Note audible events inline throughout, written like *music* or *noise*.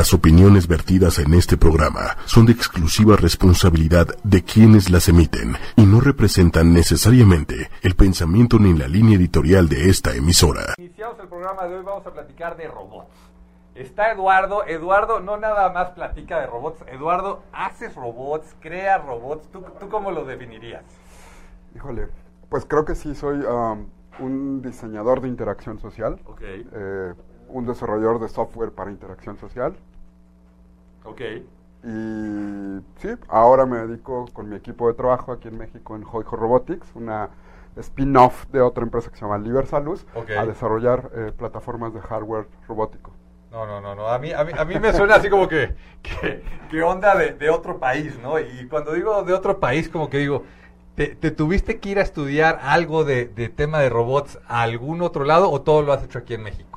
Las opiniones vertidas en este programa son de exclusiva responsabilidad de quienes las emiten y no representan necesariamente el pensamiento ni la línea editorial de esta emisora. Iniciamos el programa de hoy, vamos a platicar de robots. Está Eduardo, Eduardo no nada más platica de robots, Eduardo, haces robots, creas robots, ¿tú, tú cómo lo definirías? Híjole, pues creo que sí soy um, un diseñador de interacción social. Ok. Eh, un desarrollador de software para interacción social. Ok. Y sí, ahora me dedico con mi equipo de trabajo aquí en México en Hoijo Robotics, una spin-off de otra empresa que se llama Libersalus, Ok. a desarrollar eh, plataformas de hardware robótico. No, no, no, no. A mí, a mí, a mí me suena así como que, que, que onda de, de otro país, ¿no? Y cuando digo de otro país, como que digo, ¿te, te tuviste que ir a estudiar algo de, de tema de robots a algún otro lado o todo lo has hecho aquí en México?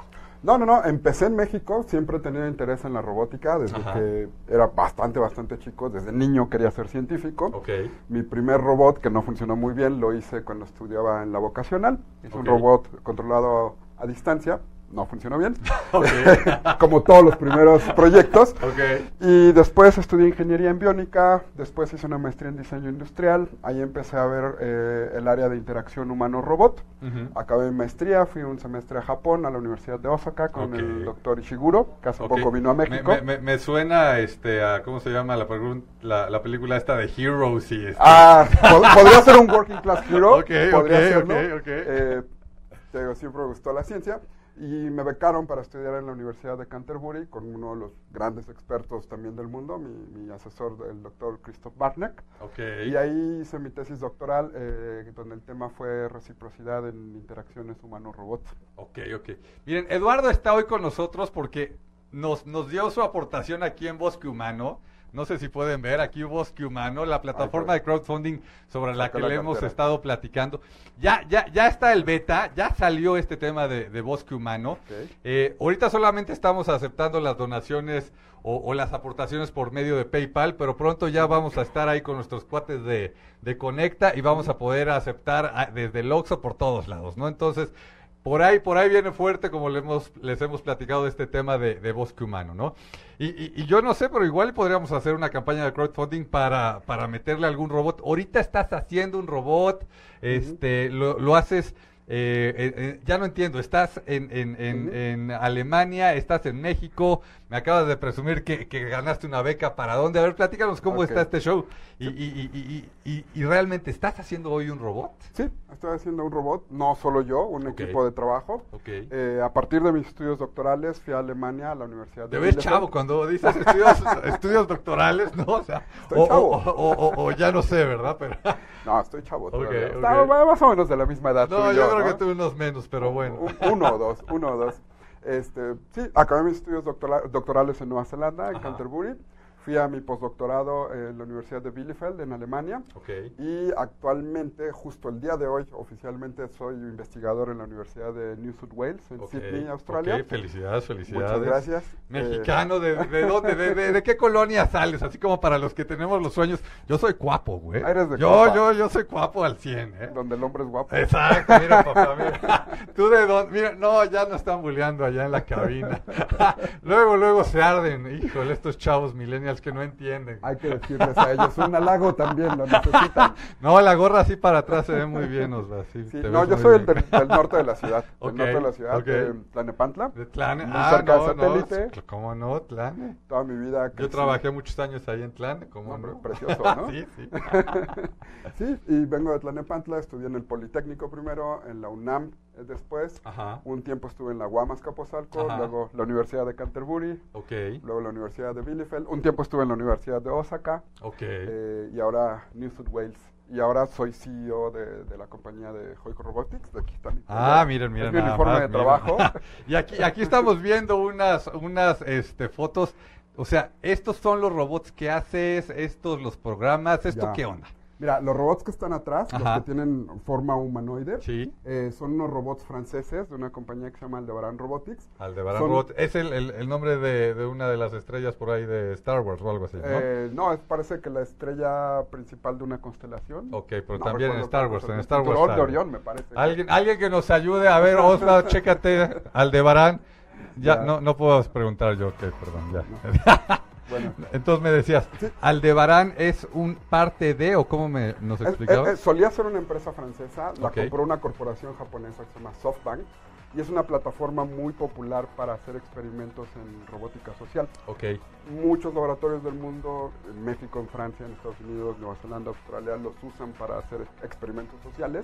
No, no, no, empecé en México, siempre he tenido interés en la robótica, desde Ajá. que era bastante, bastante chico, desde niño quería ser científico. Mi primer robot, que no funcionó muy bien, lo hice cuando estudiaba en la vocacional. Hice un robot controlado a distancia, no funcionó bien, *laughs* *laughs* como todos los primeros proyectos. Y después estudié ingeniería en biónica, después hice una maestría en diseño industrial, ahí empecé a ver eh, el área de interacción humano-robot. Acabé mi maestría, fui un semestre a Japón, a la Universidad de Osaka, con el doctor Ishiguro, que hace poco vino a México. Me, me- me suena este, a, ¿cómo se llama la, pregun- la, la película esta de Heroes y este, Ah, pod- podría ser un working class *laughs* hero. Podría ok, ok. Eh, te digo, siempre me gustó la ciencia y me becaron para estudiar en la Universidad de Canterbury con uno de los grandes expertos también del mundo, mi, mi asesor, el doctor Christoph Barneck. Ok. Y ahí hice mi tesis doctoral, eh, donde el tema fue reciprocidad en interacciones humano-robot. Ok, ok. Miren, Eduardo está hoy con nosotros porque nos, nos dio su aportación aquí en Bosque Humano. No sé si pueden ver aquí Bosque Humano, la plataforma de crowdfunding sobre la que le hemos estado platicando. Ya, ya, ya está el beta, ya salió este tema de, de Bosque Humano. Eh, ahorita solamente estamos aceptando las donaciones o, o las aportaciones por medio de PayPal, pero pronto ya vamos a estar ahí con nuestros cuates de, de Conecta y vamos a poder aceptar ah, desde el Oxxo por todos lados, ¿no? Entonces, por ahí, por ahí viene fuerte, como le hemos, les hemos platicado de este tema de, de bosque humano, ¿no? Y, y- y yo no sé, pero igual podríamos hacer una campaña de crowdfunding para, para meterle algún robot. Ahorita estás haciendo un robot, este, lo, lo haces, eh, eh, eh, ya no entiendo, estás en, en, en, en Alemania, estás en México, me acabas de presumir que, que ganaste una beca, ¿para dónde? A ver, platícanos cómo está este show. Y, y, y, y, realmente, ¿estás haciendo hoy un robot? Sí, estoy haciendo un robot, no solo yo, un equipo de trabajo. Eh, a partir de mis estudios doctorales fui a Alemania, a la Universidad de Te ves chavo cuando dices estudios, *laughs* estudios doctorales, ¿no? O sea, Estoy o, chavo. o- ya no sé, ¿verdad? Pero *laughs* No, estoy chavo. Estaba más o menos de la misma edad. tú no, yo creo ¿no? que tú unos menos, pero bueno. Un- Uno o dos, uno o dos. Este, sí, acabé mis estudios doctora- doctorales en Nueva Zelanda, en. Canterbury. Fui a mi postdoctorado en la Universidad de Bielefeld, en Alemania. Ok. Y actualmente, justo el día de hoy, oficialmente soy investigador en la Universidad de New South Wales, en Sydney, Australia. ok, felicidades, felicidades. Muchas gracias. Mexicano, ¿de, de *laughs* dónde? De, de- de qué colonia sales? Así como para los que tenemos los sueños. Yo soy cuapo, güey. Ah, eres de yo, yo, yo soy cuapo al 100, ¿eh? Donde el hombre es guapo. Exacto, mira *laughs* papá, mira. *laughs* Tú de dónde, mira, no, ya no están bulleando allá en la cabina. luego, luego se arden, híjole, estos chavos millennials que no entienden. Hay que decirles a ellos, un halago también lo necesitan. *laughs* No, la gorra así para atrás se ve muy bien, Osva. Sí, Sí, no, yo soy el del, del norte de la ciudad. Ok, Del norte de la ciudad, de Tlanepantla. De Tlane. Muy Ah, cerca no, de satélite. no, ¿cómo no? Tlane. Toda mi vida. Yo trabajé muchos años ahí en Tlane, ¿cómo Hombre, no? precioso, *laughs* ¿no? sí, sí. *laughs* sí, y vengo de Tlanepantla, estudié en el Politécnico primero, en la UNAM después. Ajá, Un tiempo estuve en la Guamas Capozalco, Ajá. luego la Universidad de Canterbury, ok, luego la Universidad de Bielefeld. Un tiempo estuve en la Universidad de Osaka ok. eh, y ahora New South Wales. Y ahora soy CEO de, de la compañía de Hoico Robotics. De aquí está mi Ah, miren, miren. Es mi uniforme más, de miren. trabajo. *laughs* y aquí, aquí estamos viendo unas, unas este, fotos. O sea, estos son los robots que haces, estos los programas, ¿esto Ya. qué onda? Mira, los robots que están atrás, Ajá. los que tienen forma humanoide, Sí. eh, son unos robots franceses de una compañía que se llama Aldebaran Robotics. Son- Robot. Es el, el- el nombre de, de una de las estrellas por ahí de Star Wars o algo así, ¿no? Eh, no, es, parece que la estrella principal de una constelación. Ok, pero No también en Star Wars, en. Star Wars. Orión, me parece. Alguien, alguien que nos ayude. A ver, Osva, chécate, Aldebarán. *laughs* ya, Ya. no, no puedo preguntar yo, ok, perdón, ya. *laughs* Bueno, Entonces me decías. ¿Aldebarán es un parte de o cómo me nos explicabas? es- es- solía ser una empresa francesa, la Ok. compró una corporación japonesa que se llama SoftBank y es una plataforma muy popular para hacer experimentos en robótica social. ok, Muchos laboratorios del mundo, en México, en Francia, en Estados Unidos, Nueva Zelanda, Australia, los usan para hacer ex- experimentos sociales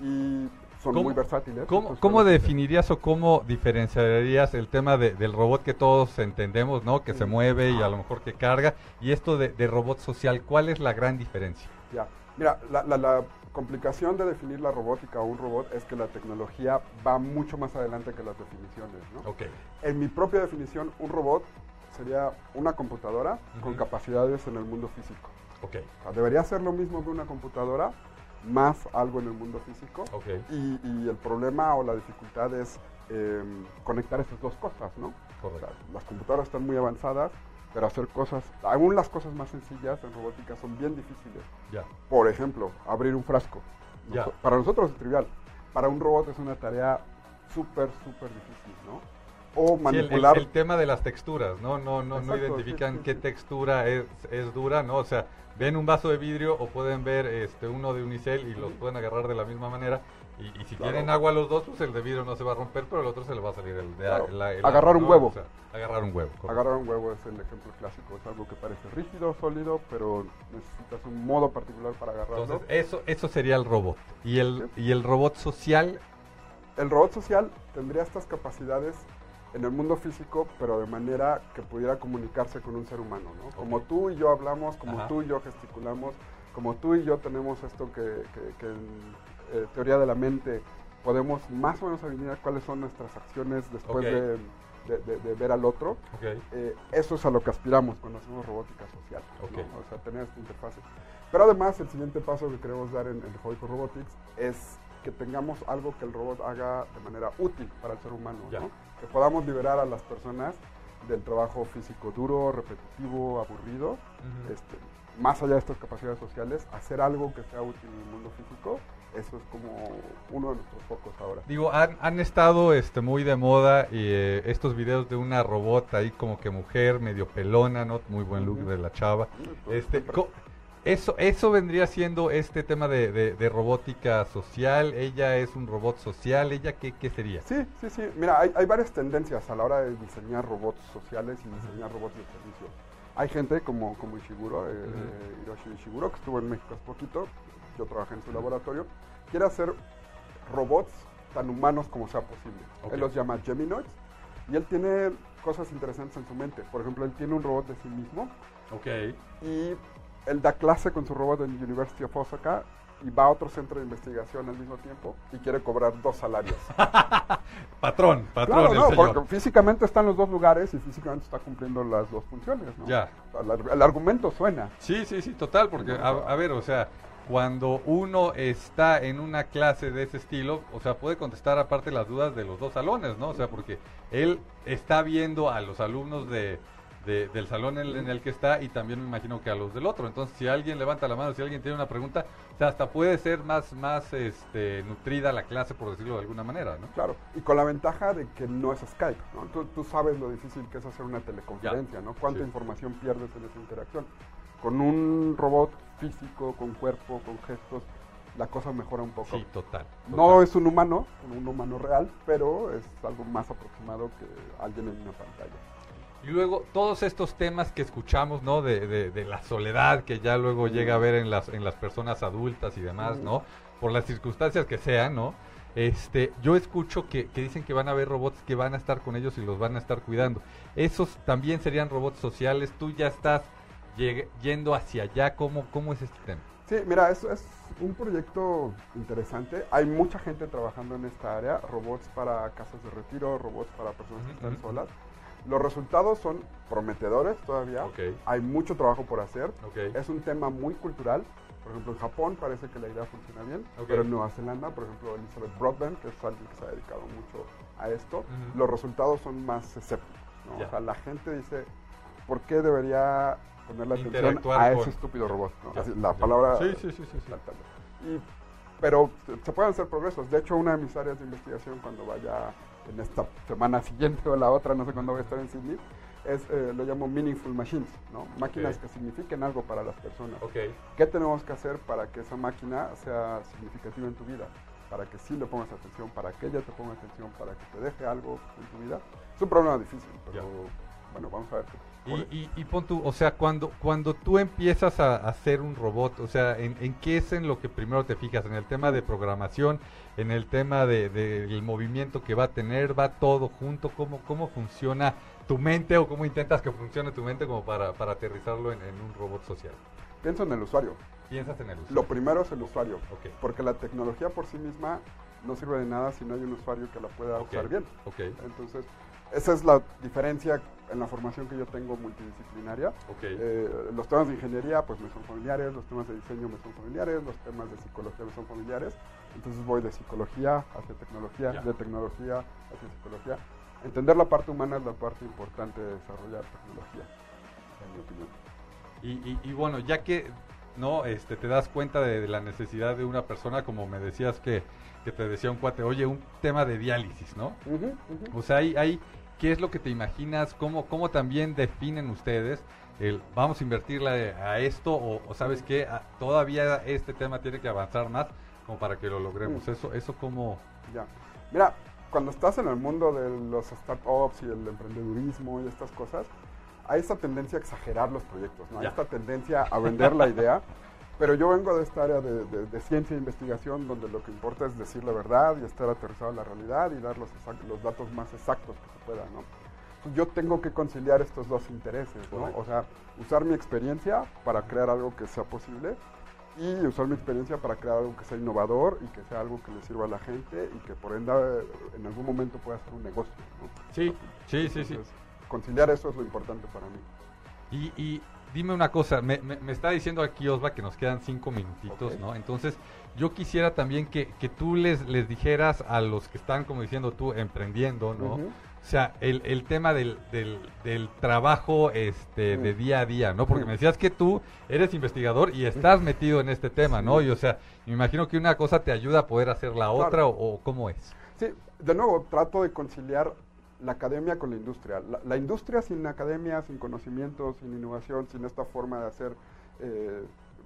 y son ¿Cómo- muy versátiles. ¿Cómo, Entonces, cómo definirías o cómo diferenciarías el tema de- del robot que todos entendemos, ¿no? Que se Mm. mueve y a lo mejor que carga, y esto de, de robot social, ¿cuál es la gran diferencia? Ya. Mira, la, la- la complicación de definir la robótica o un robot es que la tecnología va mucho más adelante que las definiciones, ¿no? Ok, En mi propia definición, un robot sería una computadora con Ujú. capacidades en el mundo físico. ok, O sea, debería ser lo mismo que una computadora, más algo en el mundo físico. Y, y el problema o la dificultad es eh, conectar esas dos cosas, ¿no? O correcto. sea, las computadoras están muy avanzadas, pero hacer cosas, aún las cosas más sencillas en robótica son bien difíciles. Ya, Por ejemplo, abrir un frasco. Para nosotros es trivial. Para un robot es una tarea súper, súper difícil, ¿no? O Sí, el- el, manipular. el tema de las texturas, ¿no? No, no, no identifican sí, sí, qué textura es, es dura, ¿no? O sea, ven un vaso de vidrio o pueden ver este uno de unicel y los pueden agarrar de la misma manera. Y, y si Claro. tienen agua los dos, pues el de vidrio no se va a romper, pero el otro se le va a salir el de Claro. el Agarrar agua, un ¿no? huevo. O sea, agarrar un huevo. correcto. Agarrar un huevo es el ejemplo clásico. Es algo que parece rígido, sólido, pero necesitas un modo particular para agarrarlo. Entonces, eso, eso sería el robot. Y el, y el robot social, el robot social tendría estas capacidades en el mundo físico, pero de manera que pudiera comunicarse con un ser humano, ¿no? Como Ok. tú y yo hablamos, como Ajá. tú y yo gesticulamos, como tú y yo tenemos esto que, que- que en eh, teoría de la mente podemos más o menos adivinar cuáles son nuestras acciones después Ok. de, de- de- de ver al otro. ok, Eh, eso es a lo que aspiramos cuando hacemos robótica social, ¿no? O sea, tener esta interfase. Pero además, el siguiente paso que queremos dar en, en for Robotics es que tengamos algo que el robot haga de manera útil para el ser humano, Ya. ¿no? que podamos liberar a las personas del trabajo físico duro, repetitivo, aburrido, Ujú. este, más allá de estas capacidades sociales, hacer algo que sea útil en el mundo físico, eso es como uno de nuestros focos ahora. Digo, han, han estado este, muy de moda eh, estos videos de una robot ahí como que mujer, medio pelona, ¿no? Muy buen look Ujú. de la chava. Pues, Este, siempre- co- eso, eso vendría siendo este tema de, de- de robótica social. Ella es un robot social. ¿Ella qué, qué sería? Sí, sí, sí. Mira, hay, hay varias tendencias a la hora de diseñar robots sociales y diseñar robots de servicio. Hay gente como, como Ishiguro, eh, Hiroshi Ishiguro, que estuvo en México hace poquito, yo trabajé en su laboratorio, quiere hacer robots tan humanos como sea posible. Él los llama Geminoids y él tiene cosas interesantes en su mente. Por ejemplo, él tiene un robot de sí mismo Ok. y él da clase con su robot en University of Osaka y va a otro centro de investigación al mismo tiempo y quiere cobrar dos salarios. *laughs* Patrón, patrón, Claro, no, señor. porque físicamente están los dos lugares y físicamente está cumpliendo las dos funciones, ¿no? Ya. El argumento suena. Sí, sí, sí, total, porque a, a ver, o sea, cuando uno está en una clase de ese estilo, o sea, puede contestar aparte las dudas de los dos salones, ¿no? O sea, porque él está viendo a los alumnos de, de- del salón en, en el que está y también me imagino que a los del otro. Entonces, si alguien levanta la mano, si alguien tiene una pregunta, o sea, hasta puede ser más, más este, nutrida la clase, por decirlo de alguna manera, ¿no? Claro, y con la ventaja de que no es Skype, ¿no? Tú, tú sabes lo difícil que es hacer una teleconferencia, ¿no? Cuánta Sí. información pierdes en esa interacción. Con un robot físico, con cuerpo, con gestos, la cosa mejora un poco. Sí, total. No total. es un humano, un humano real, pero es algo más aproximado que alguien en una pantalla. Y luego todos estos temas que escuchamos, ¿no? De, de- de la soledad que ya luego llega a ver en las, en las personas adultas y demás, ¿no? Por las circunstancias que sean, ¿no? Este, yo escucho que, que dicen que van a haber robots que van a estar con ellos y los van a estar cuidando. Esos también serían robots sociales. Tú ya estás lleg- yendo hacia allá. ¿Cómo, cómo es este tema? Sí, mira, es, es un proyecto interesante. Hay mucha gente trabajando en esta área, robots para casas de retiro, robots para personas que están solas. Los resultados son prometedores todavía. Ok. Hay mucho trabajo por hacer. Ok. Es un tema muy cultural. Por ejemplo, en Japón parece que la idea funciona bien, Ok. pero en Nueva Zelanda, por ejemplo, Elizabeth Broadbent, que es alguien que se ha dedicado mucho a esto, los resultados son más escépticos. ¿no? O sea, la gente dice, ¿por qué debería ponerle atención Interactuar a ese estúpido robot? ¿no? Ya, Así, la palabra Sí, sí, sí, sí, sí. Y, pero se pueden hacer progresos. De hecho, una de mis áreas de investigación cuando vaya en esta semana siguiente *laughs* o la otra, no sé cuándo voy a estar en Sydney, es, eh, lo llamo Meaningful Machines, ¿no? Máquinas que signifiquen algo para las personas. Ok. ¿Qué tenemos que hacer para que esa máquina sea significativa en tu vida? Para que sí le pongas atención, para que ella te ponga atención, para que te deje algo en tu vida. Es un problema difícil, pero. Bueno, vamos a ver. Y, y, y pon tú, o sea, cuando, cuando tú empiezas a hacer un robot, o sea, ¿en, en qué es en lo que primero te fijas? ¿En el tema de programación? ¿En el tema de- del movimiento que va a tener? ¿Va todo junto? ¿Cómo, ¿Cómo funciona tu mente o cómo intentas que funcione tu mente como para, para aterrizarlo en, en un robot social? Pienso en el usuario. ¿Piensas en el usuario? Lo primero es el usuario, Ok. porque la tecnología por sí misma no sirve de nada si no hay un usuario que la pueda usar bien. Ok, Entonces, esa es la diferencia en la formación que yo tengo multidisciplinaria. ok. Eh, los temas de ingeniería pues me son familiares, los temas de diseño me son familiares, los temas de psicología me son familiares. Entonces voy de psicología hacia tecnología, Ya. de tecnología hacia psicología. Entender la parte humana es la parte importante de desarrollar tecnología, en mi opinión. Y, y- y bueno, ya que no este, te das cuenta de, de la necesidad de una persona, como me decías que, que te decía un cuate, oye, un tema de diálisis, ¿no? Ujú, ujú. O sea, hay, hay- ¿qué es lo que te imaginas? ¿Cómo, cómo también definen ustedes el vamos a invertirle a esto o, o sabes qué? Ah, todavía este tema tiene que avanzar más como para que lo logremos. Mm. Eso, eso como... Ya. Mira, cuando estás en el mundo de los startups y el emprendedurismo y estas cosas, hay esta tendencia a exagerar los proyectos, ¿no? Hay esta tendencia a vender la idea. *laughs* Pero yo vengo de esta área de, de- de ciencia e investigación donde lo que importa es decir la verdad y estar aterrizado en la realidad y dar los, exact- los datos más exactos que se puedan, ¿no? Yo tengo que conciliar estos dos intereses, ¿no? Correcto. O sea, usar mi experiencia para crear algo que sea posible y usar mi experiencia para crear algo que sea innovador y que sea algo que le sirva a la gente y que por ende en algún momento pueda ser un negocio. ¿no? Sí, sí, sí, sí. Conciliar eso es lo importante para mí. Y, y dime una cosa, me, me- me está diciendo aquí Osva que nos quedan cinco minutitos. ¿no? Entonces, yo quisiera también que, que tú les, les dijeras a los que están, como diciendo tú, emprendiendo, ¿no? O sea, el, el tema del, del, del trabajo este, de Mm. día a día, ¿no? Porque Mm. me decías que tú eres investigador y estás metido en este tema, ¿no? Y o sea, me imagino que una cosa te ayuda a poder hacer la Claro. otra o, o cómo es. Sí, de nuevo, trato de conciliar la academia con la industria. La, la industria sin academia, sin conocimiento, sin innovación, sin esta forma de hacer, eh,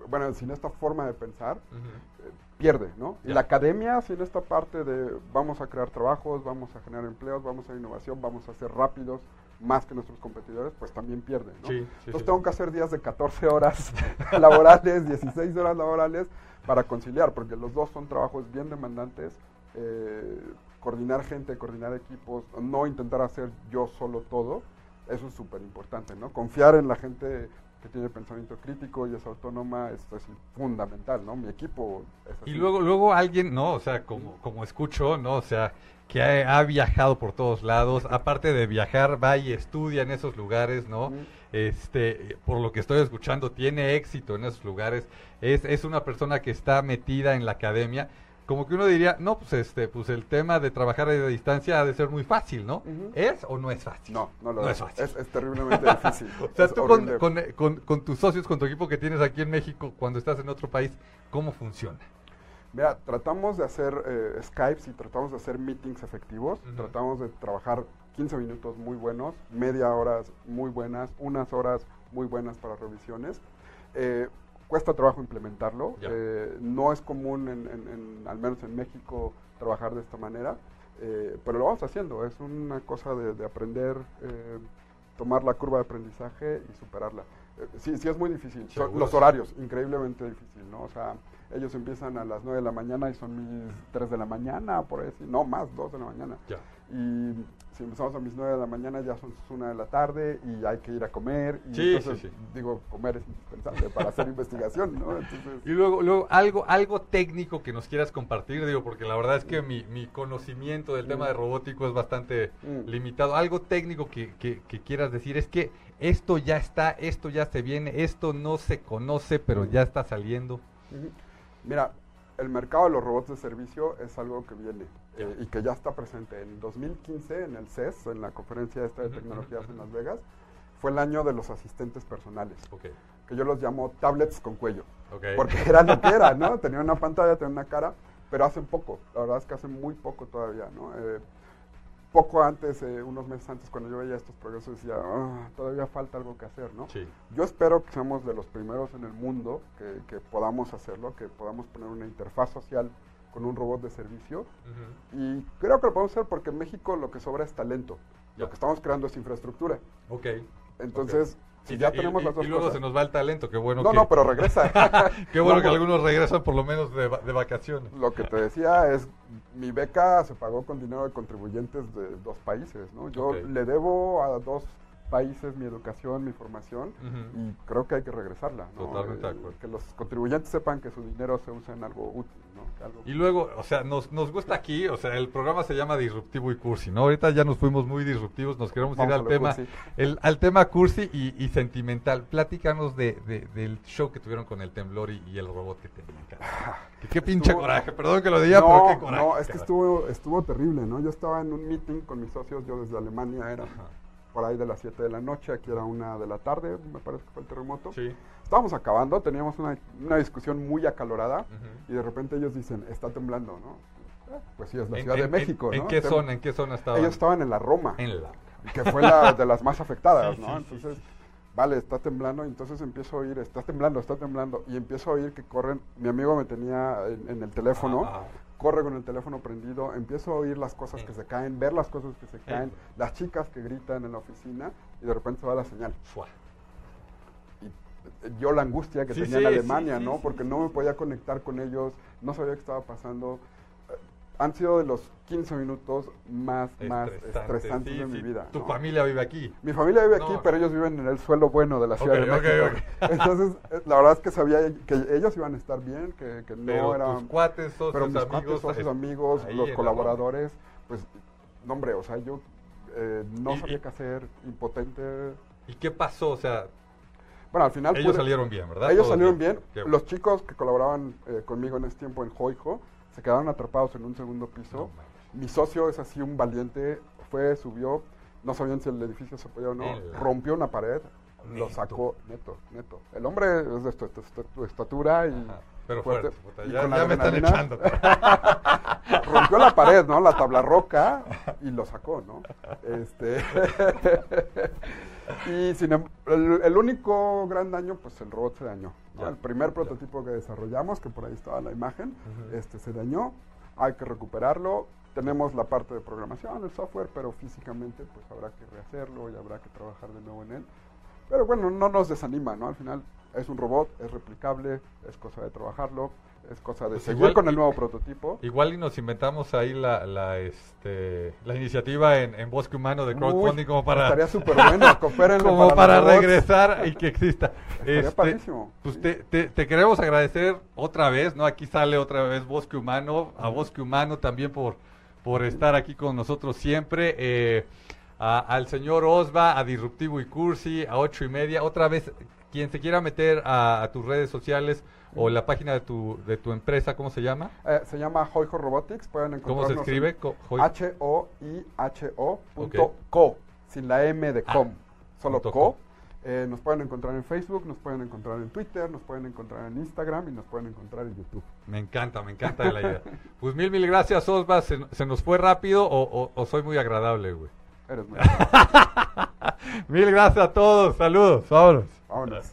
bueno, sin esta forma de pensar, eh, pierde, ¿no? Y la academia sin esta parte de vamos a crear trabajos, vamos a generar empleos, vamos a innovación, vamos a ser rápidos más que nuestros competidores, pues también pierde, ¿no? Sí, sí, Entonces sí. tengo que hacer días de 14 horas *laughs* laborales, 16 horas laborales para conciliar, porque los dos son trabajos bien demandantes. eh, coordinar gente, coordinar equipos, no intentar hacer yo solo todo, eso es súper importante, ¿no? Confiar en la gente que tiene pensamiento crítico y es autónoma, esto es fundamental, ¿no? Mi equipo es así. Y luego, luego alguien, ¿no? O sea, como, como escucho, ¿no? O sea, que ha, ha viajado por todos lados, aparte de viajar, va y estudia en esos lugares, ¿no? Este, por lo que estoy escuchando, tiene éxito en esos lugares, es, es una persona que está metida en la academia. Como que uno diría, no, pues este, pues el tema de trabajar a distancia ha de ser muy fácil, ¿no? ¿Es o no es fácil? No, no lo No es. fácil. Es, es terriblemente difícil. *laughs* O sea, Es tú con, horrible. con, con- con tus socios, con tu equipo que tienes aquí en México, cuando estás en otro país, ¿cómo funciona? Mira, tratamos de hacer eh, Skypes y tratamos de hacer meetings efectivos. Tratamos de trabajar 15 minutos muy buenos, media horas muy buenas, unas horas muy buenas para revisiones. Eh, cuesta trabajo implementarlo. Eh, no es común, en, en- en- al menos en México, trabajar de esta manera. eh, pero lo vamos haciendo. Es una cosa de, de aprender, eh, tomar la curva de aprendizaje y superarla. Eh, sí, sí es muy difícil. Los horarios, increíblemente difícil, ¿no? O sea, ellos empiezan a las 9 de la mañana y son mis 3 de la mañana, por ahí, no más, 2 de la mañana. Ya. Y si empezamos a mis 9 de la mañana ya son 1 de la tarde y hay que ir a comer. Y Sí, entonces, sí, sí. digo, comer es indispensable para hacer *laughs* investigación, ¿no? Entonces, Y luego, luego algo, algo técnico que nos quieras compartir, digo, porque la verdad es que mi, mi conocimiento del tema Mm. de robótico es bastante Mm. limitado. Algo técnico que, que- que quieras decir es que esto ya está, esto ya se viene, esto no se conoce, pero ya está saliendo. Mira, el mercado de los robots de servicio es algo que viene eh, y que ya está presente. En 2015, en el CES, en la conferencia esta de tecnologías en. Las Vegas, fue el año de los asistentes personales, Ok, que yo los llamo tablets con cuello, ok. porque *laughs* era lo que era, ¿no? Tenía una pantalla, tenía una cara, pero hace poco, la verdad es que hace muy poco todavía, ¿no? Eh, poco antes, eh, unos meses antes, cuando yo veía estos progresos, decía, "Ah, todavía falta algo que hacer, ¿no? Sí. Yo espero que seamos de los primeros en el mundo que, que podamos hacerlo, que podamos poner una interfaz social con un robot de servicio. Y creo que lo podemos hacer porque en México lo que sobra es talento. Ya. Lo que estamos creando es infraestructura. Ok. Entonces, Y- ya y- tenemos y- las dos y luego cosas. se nos va el talento, qué bueno no, que... no, pero regresa. *laughs* Qué bueno No, que algunos regresan por lo menos de, de vacaciones. Lo que te decía es, mi beca se pagó con dinero de contribuyentes de dos países, ¿no? Yo Ok. le debo a dos países mi educación, mi formación, y creo que hay que regresarla, ¿no? Totalmente de acuerdo. Que los contribuyentes sepan que su dinero se usa en algo útil, ¿no? Algo- Y luego, o sea, nos, nos gusta aquí, o sea, el programa se llama Disruptivo y Cursi, ¿no? Ahorita ya nos fuimos muy disruptivos, nos queremos Vamos ir al tema, cursi. el, al tema cursi y, y sentimental. Platícanos de, de- del show que tuvieron con el temblor y, y el robot que tenían. Que qué pinche Estuvo- coraje, perdón que lo diga, no, pero qué coraje. no, es que estuvo, estuvo terrible, ¿no? Yo estaba en un meeting con mis socios, yo desde Alemania, era Ajá. Por ahí de las 7 de la noche, aquí era una de la tarde, me parece que fue el terremoto. Sí. Estábamos acabando, teníamos una, una discusión muy acalorada y de repente ellos dicen, está temblando, ¿no? Eh, Pues sí, es la ¿En- Ciudad en- de México, en, ¿no? ¿En qué Tem- zona? ¿En qué zona estaban? Ellos estaban en la Roma, En la... que fue la de las más afectadas, Sí, ¿no? sí, sí, Entonces, vale, está temblando, y entonces empiezo a oír, está temblando, está temblando, y empiezo a oír que corren, mi amigo me tenía en, el teléfono, Ah, corre con el teléfono prendido, empiezo a oír las cosas Sí. que se caen, ver las cosas que se caen, las chicas que gritan en la oficina, y de repente se va la señal. fua. Y eh, yo la angustia que Sí, tenía en Alemania, ¿no? Porque no me podía conectar con ellos, no sabía qué estaba pasando. Han sido de los 15 minutos más, más Estresante, estresantes sí, de mi vida. Tu ¿no? familia vive aquí. Mi familia vive aquí, pero ellos viven en el suelo bueno de la Ciudad Ok, de México. ok. *laughs* Entonces, eh, la verdad es que sabía que ellos iban a estar bien, que, que no eran... tus cuates, socios, pero mis amigos... cuates, socios, eh, amigos, los la colaboradores, pues, no hombre, o sea, yo eh, no Y- sabía y- qué hacer, impotente. ¿Y qué pasó? O sea, Bueno, al final ellos pude- salieron bien, ¿verdad? Ellos Todos salieron bien. Los chicos que colaboraban eh, conmigo en ese tiempo en Joijo se quedaron atrapados en un segundo piso. No. Mi socio es así un valiente, fue, subió, no sabían si el edificio se podía o no, rompió una pared, lo sacó, neto, neto. El hombre es de tu, tu- tu- tu estatura y Ajá. Pero fuerte, y ya, con ya me están echando. *laughs* rompió la pared, ¿no? La tabla roca y lo sacó, ¿no? Este *laughs* y sin em- el, el único gran daño, pues el robot se dañó. ¿No? Ya, El primer ya. prototipo que desarrollamos, que por ahí estaba la imagen, este se dañó. Hay que recuperarlo. Tenemos la parte de programación, el software, pero físicamente pues habrá que rehacerlo y habrá que trabajar de nuevo en él. Pero bueno, no nos desanima, ¿no? Al final es un robot, es replicable, es cosa de trabajarlo, es cosa de Pues seguir igual- con el nuevo prototipo. Igual y nos inventamos ahí la, la, este, la iniciativa en, en Bosque Humano de crowdfunding Uy, como para, Estaría súper bueno, *laughs* como para regresar y que *laughs* exista. Estaría Este, padrísimo. Pues te, te- te queremos agradecer otra vez, ¿no? Aquí sale otra vez Bosque Humano, a Bosque Humano también por, por estar aquí con nosotros siempre. eh, a- al señor Osva, a Disruptivo y Cursi, a ocho y media. Otra vez, quien se quiera meter a, a tus redes sociales o la página de tu, de tu empresa, ¿cómo se llama? Eh, se llama Hoijo Robotics, pueden ¿Cómo se escribe? H-O-I-H-O punto Ok. co, sin la M de Ah, com, solo co. co. Eh, nos pueden encontrar en Facebook, nos pueden encontrar en Twitter, nos pueden encontrar en Instagram y nos pueden encontrar en YouTube. Me encanta, me encanta la idea. Pues mil, mil gracias, Osva. ¿Se, se nos fue rápido o, o- o soy muy agradable, güey? Eres muy *laughs* Mil gracias a todos. Saludos. Vámonos. Vámonos.